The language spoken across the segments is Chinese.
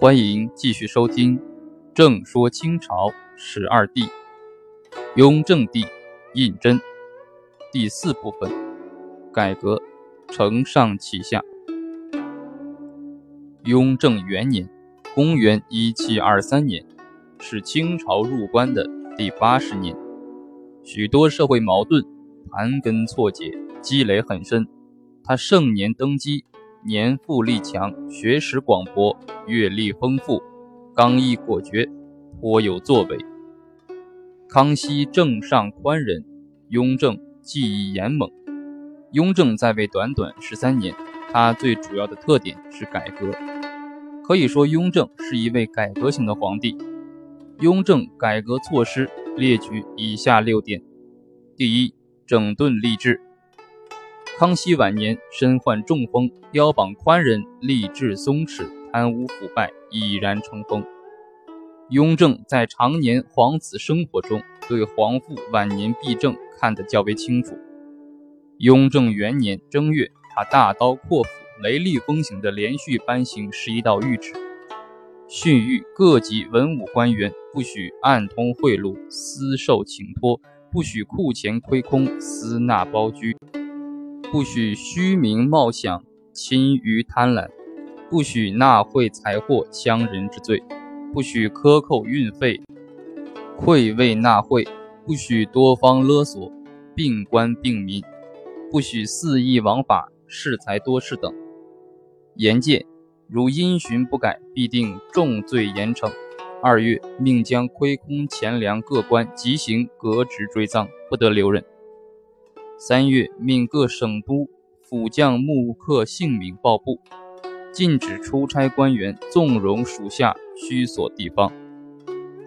欢迎继续收听《正说清朝十二帝》，雍正帝胤禛第四部分：改革，承上启下。雍正元年，公元一七二三年，是清朝入关的第八十年，许多社会矛盾盘根错节，积累很深。他盛年登基。年富力强，学识广博，阅历丰富，刚毅果决，颇有作为。康熙正上宽仁，雍正技艺严猛。雍正在位短短十三年，他最主要的特点是改革。可以说，雍正是一位改革型的皇帝。雍正改革措施列举以下六点：第一，整顿吏治。康熙晚年身患中风，标榜宽仁，吏治松弛，贪污腐败已然成风。雍正在常年皇子生活中，对皇父晚年弊政看得较为清楚。雍正元年正月，他大刀阔斧、雷厉风行地连续颁行十一道谕旨，训谕各级文武官员不许暗通贿赂、私受请托，不许库钱亏空、私纳包居。不许虚名冒享、侵于贪婪；不许纳贿财货、羌人之罪；不许克扣运费、贿未纳贿；不许多方勒索、并官并民；不许肆意枉法、恃财多事等。严戒，如因循不改，必定重罪严惩。二月，命将亏空钱粮各官即行革职追赃，不得留任。三月，命各省督、府将目刻姓名报部，禁止出差官员纵容属下虚索地方。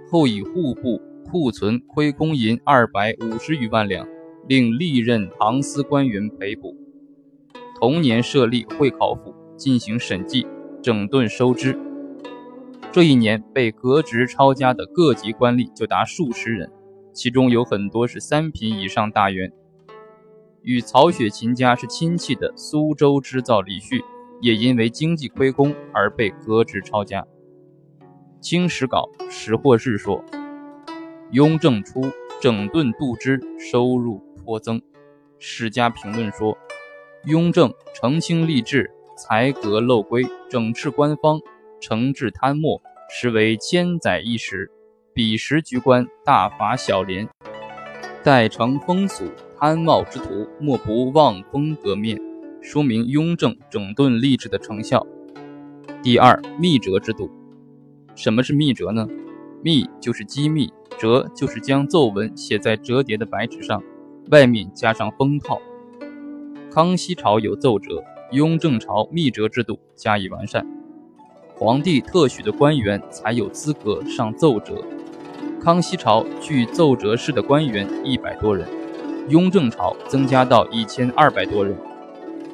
后以户部库存亏空银二百五十余万两，令历任堂司官员赔补。同年设立会考府，进行审计、整顿收支。这一年被革职抄家的各级官吏就达数十人，其中有很多是三品以上大员。与曹雪芹家是亲戚的苏州织造李旭，也因为经济亏空而被革职抄家。《清史稿·识货日》说：“雍正初整顿度支，收入颇增。”史家评论说：“雍正澄清吏治，裁革漏规，整治官方，惩治贪墨，实为千载一时。彼时局官大法小廉，待成风俗。”安茂之徒莫不望风革面，说明雍正整顿吏治的成效。第二，密折制度。什么是密折呢？密就是机密，折就是将奏文写在折叠的白纸上，外面加上封套。康熙朝有奏折，雍正朝密折制度加以完善，皇帝特许的官员才有资格上奏折。康熙朝具奏折室的官员一百多人。雍正朝增加到一千二百多人，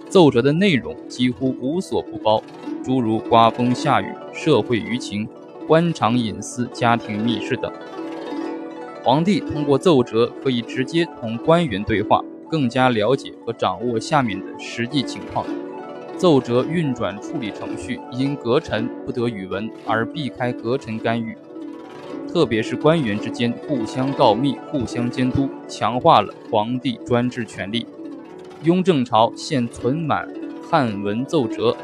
奏折的内容几乎无所不包，诸如刮风下雨、社会舆情、官场隐私、家庭密事等。皇帝通过奏折可以直接同官员对话，更加了解和掌握下面的实际情况。奏折运转处理程序因阁臣不得语文而避开阁臣干预。特别是官员之间互相告密、互相监督，强化了皇帝专制权力。雍正朝现存满汉文奏折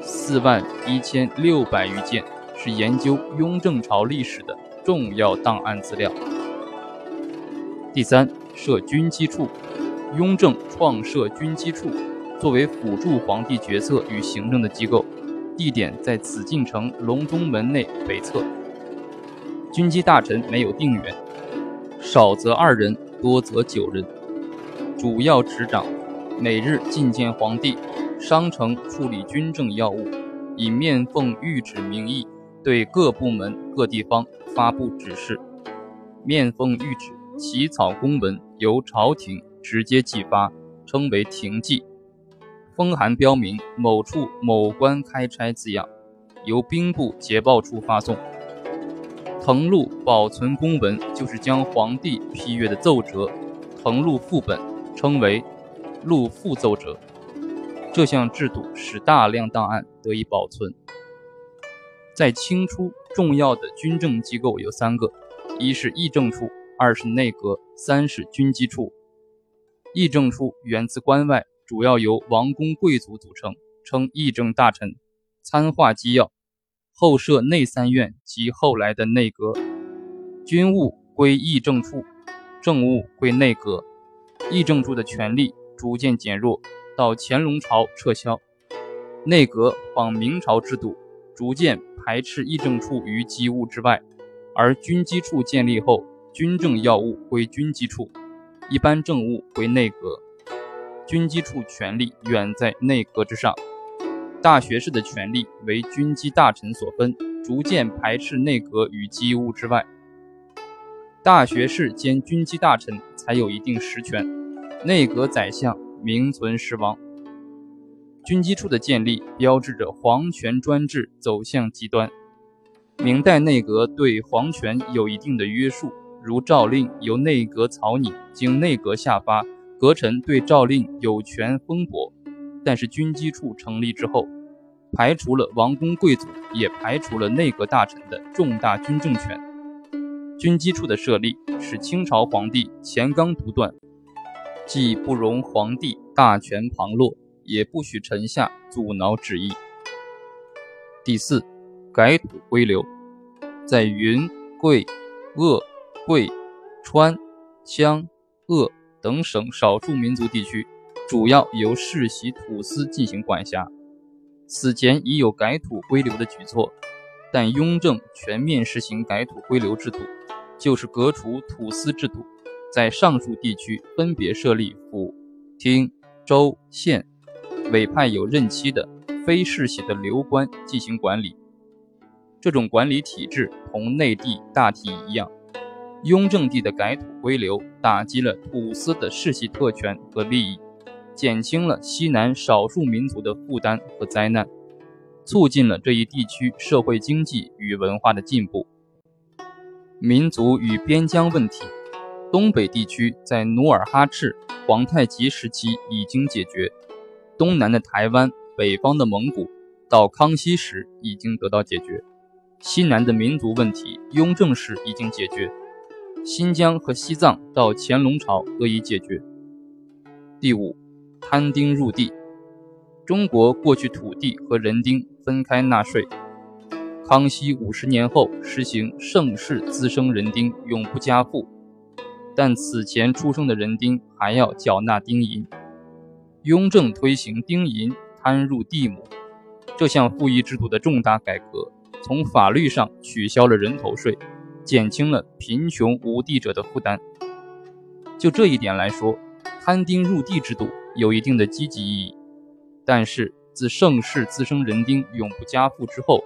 四万一千六百余件，是研究雍正朝历史的重要档案资料。第三，设军机处。雍正创设军机处，作为辅助皇帝决策与行政的机构，地点在紫禁城隆中门内北侧。军机大臣没有定员，少则二人，多则九人。主要执掌每日觐见皇帝，商城处理军政要务，以面奉谕旨名义对各部门各地方发布指示。面奉谕旨，起草公文由朝廷直接寄发，称为廷寄。封函标明某处某官开差字样，由兵部捷报处发送。誊录保存公文，就是将皇帝批阅的奏折誊录副本，称为录副奏折。这项制度使大量档案得以保存。在清初，重要的军政机构有三个：一是议政处，二是内阁，三是军机处。议政处源自关外，主要由王公贵族组成，称议政大臣，参画机要。后设内三院及后来的内阁。军务归议政处，政务归内阁。议政处的权力逐渐减弱，到乾隆朝撤销。内阁仿明朝制度。逐渐排斥议政处于机务之外，而军机处建立后，军政要务归军机处，一般政务归内阁。军机处权力远在内阁之上，大学士的权力为军机大臣所分，逐渐排斥内阁与机务之外。大学士兼军机大臣才有一定实权，内阁宰相名存实亡。军机处的建立标志着皇权专制走向极端。明代内阁对皇权有一定的约束，如诏令由内阁草拟，经内阁下发，阁臣对诏令有权封驳。但是军机处成立之后，排除了王公贵族，也排除了内阁大臣的重大军政权。军机处的设立使清朝皇帝乾纲独断，既不容皇帝大权旁落。也不许臣下阻挠旨意。第四，改土归流，在云贵、鄂、贵、川、羌、鄂等省少数民族地区，主要由世袭土司进行管辖。此前已有改土归流的举措，但雍正全面实行改土归流制度，就是革除土司制度，在上述地区分别设立府、厅、州、县。委派有任期的非世袭的流官进行管理，这种管理体制同内地大体一样。雍正帝的改土归流，打击了土司的世袭特权和利益，减轻了西南少数民族的负担和灾难，促进了这一地区社会经济与文化的进步。民族与边疆问题，东北地区在努尔哈赤、皇太极时期已经解决。东南的台湾、北方的蒙古，到康熙时已经得到解决；西南的民族问题，雍正时已经解决；新疆和西藏到乾隆朝得以解决。第五，摊丁入地。中国过去土地和人丁分开纳税，康熙五十年后实行盛世滋生人丁永不加赋，但此前出生的人丁还要缴纳丁银。雍正推行丁银摊入地亩这项赋役制度的重大改革，从法律上取消了人头税，减轻了贫穷无地者的负担。就这一点来说，摊丁入地制度有一定的积极意义。但是自盛世滋生人丁永不加赋之后，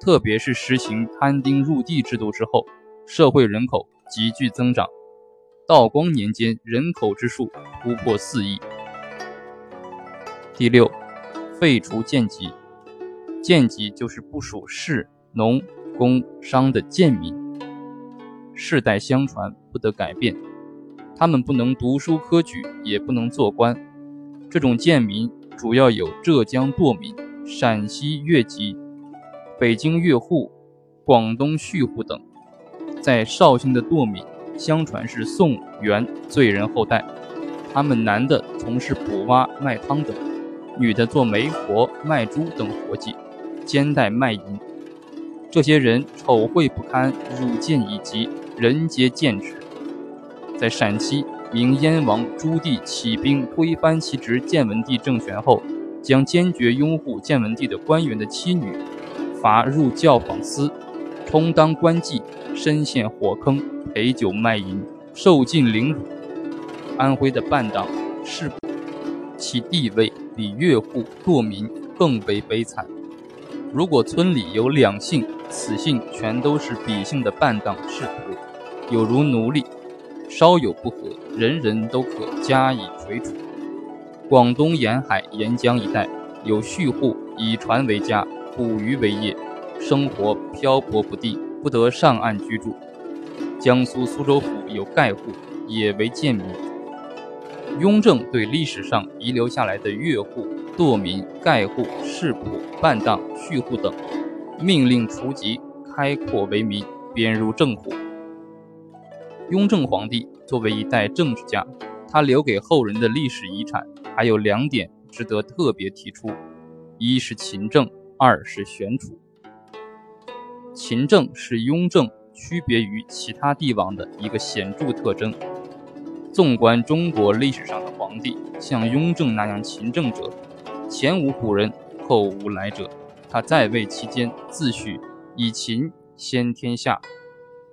特别是实行摊丁入地制度之后，社会人口急剧增长，道光年间人口之数突破四亿。第六，废除贱籍。贱籍就是不属士、农、工、商的贱民，世代相传，不得改变。他们不能读书科举，也不能做官。这种贱民主要有浙江堕民、陕西越籍、北京越户、广东蓄户等。在绍兴的堕民，相传是宋元罪人后代。他们男的从事捕蛙、卖汤等。女的做媒婆、卖猪等活计，兼带卖淫。这些人丑秽不堪，辱贱以及，人皆贱之。在陕西，明燕王朱棣起兵推翻其侄建文帝政权后，将坚决拥护建文帝的官员的妻女罚入教坊司，充当官妓，深陷火坑，陪酒卖淫，受尽凌辱。安徽的半党是其地位。比越户堕民更为悲惨。如果村里有两姓，此姓全都是彼姓的半党士仆，有如奴隶，稍有不和，人人都可加以锤处。广东沿海沿江一带有蓄户，以船为家，捕鱼为业，生活漂泊不定，不得上岸居住。江苏苏州府有盖户，也为贱民。雍正对历史上遗留下来的越户、堕民、盖户、世仆、半当、蓄户等，命令除籍，开阔为民，编入正府。雍正皇帝作为一代政治家，他留给后人的历史遗产还有两点值得特别提出：一是勤政，二是选储。勤政是雍正区别于其他帝王的一个显著特征。纵观中国历史上的皇帝，像雍正那样勤政者，前无古人，后无来者。他在位期间，自诩以勤先天下，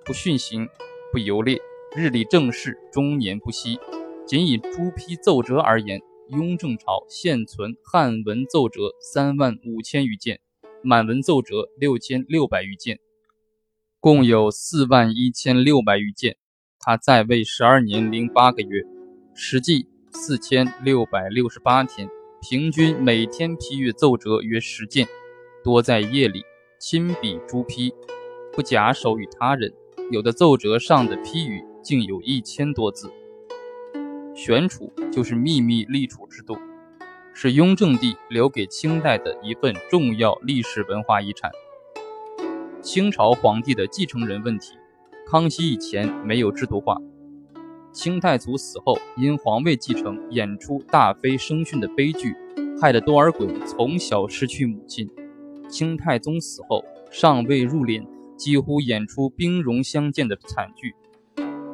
不训行，不游猎，日理政事，终年不息。仅以朱批奏折而言，雍正朝现存汉文奏折三万五千余件。满文奏折六千六百余件，共有四万一千六百余件。他在位十二年零八个月，实际四千六百六十八天，平均每天批阅奏折约十件，多在夜里亲笔朱批，不假手与他人。有的奏折上的批语竟有一千多字。选储就是秘密立储制度。是雍正帝留给清代的一份重要历史文化遗产。清朝皇帝的继承人问题，康熙以前没有制度化。清太祖死后，因皇位继承演出大妃生训的悲剧，害得多尔衮从小失去母亲。清太宗死后，尚未入殓，几乎演出兵戎相见的惨剧。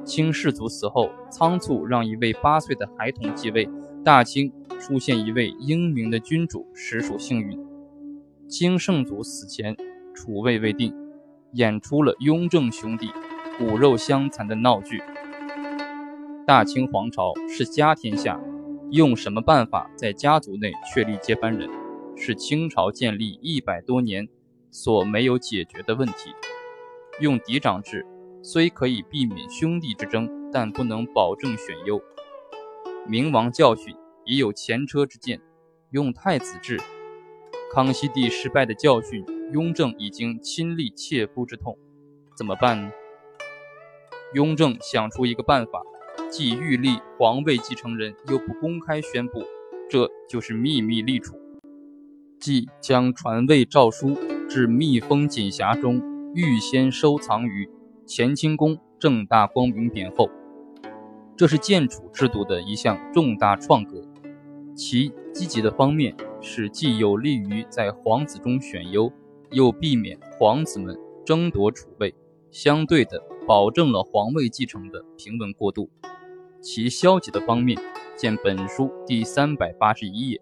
清世祖死后，仓促让一位八岁的孩童继位。大清出现一位英明的君主，实属幸运。清圣祖死前，储位未定，演出了雍正兄弟骨肉相残的闹剧。大清皇朝是家天下，用什么办法在家族内确立接班人，是清朝建立一百多年所没有解决的问题。用嫡长制，虽可以避免兄弟之争，但不能保证选优。明王教训已有前车之鉴，用太子制，康熙帝失败的教训，雍正已经亲历切肤之痛，怎么办呢？雍正想出一个办法，既欲立皇位继承人，又不公开宣布，这就是秘密立储，即将传位诏书至密封锦匣中，预先收藏于乾清宫正大光明匾后。这是建储制度的一项重大创革，其积极的方面是既有利于在皇子中选优，又避免皇子们争夺储位，相对的保证了皇位继承的平稳过渡。其消极的方面，见本书第三百八十一页。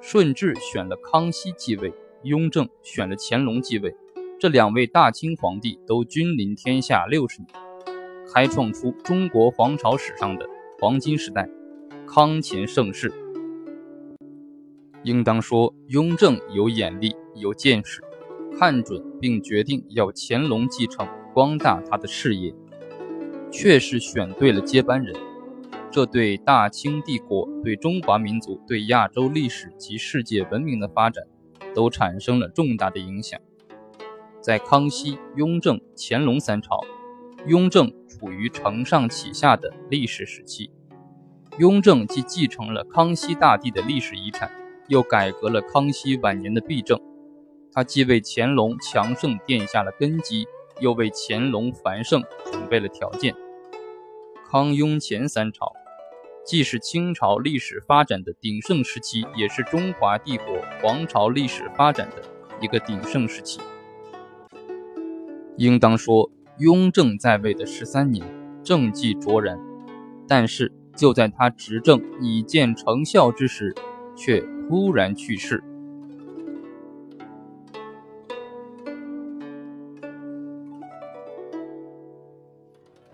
顺治选了康熙继位，雍正选了乾隆继位，这两位大清皇帝都君临天下六十年。开创出中国皇朝史上的黄金时代，康乾盛世。应当说，雍正有眼力、有见识，看准并决定要乾隆继承，光大他的事业，确实选对了接班人。这对大清帝国、对中华民族、对亚洲历史及世界文明的发展，都产生了重大的影响。在康熙、雍正、乾隆三朝。雍正处于承上启下的历史时期，雍正既继承了康熙大帝的历史遗产，又改革了康熙晚年的弊政。他既为乾隆强盛奠下了根基，又为乾隆繁盛准备了条件。康雍乾三朝，既是清朝历史发展的鼎盛时期，也是中华帝国皇朝历史发展的一个鼎盛时期。应当说。雍正在位的十三年，政绩卓然，但是就在他执政已见成效之时，却突然去世，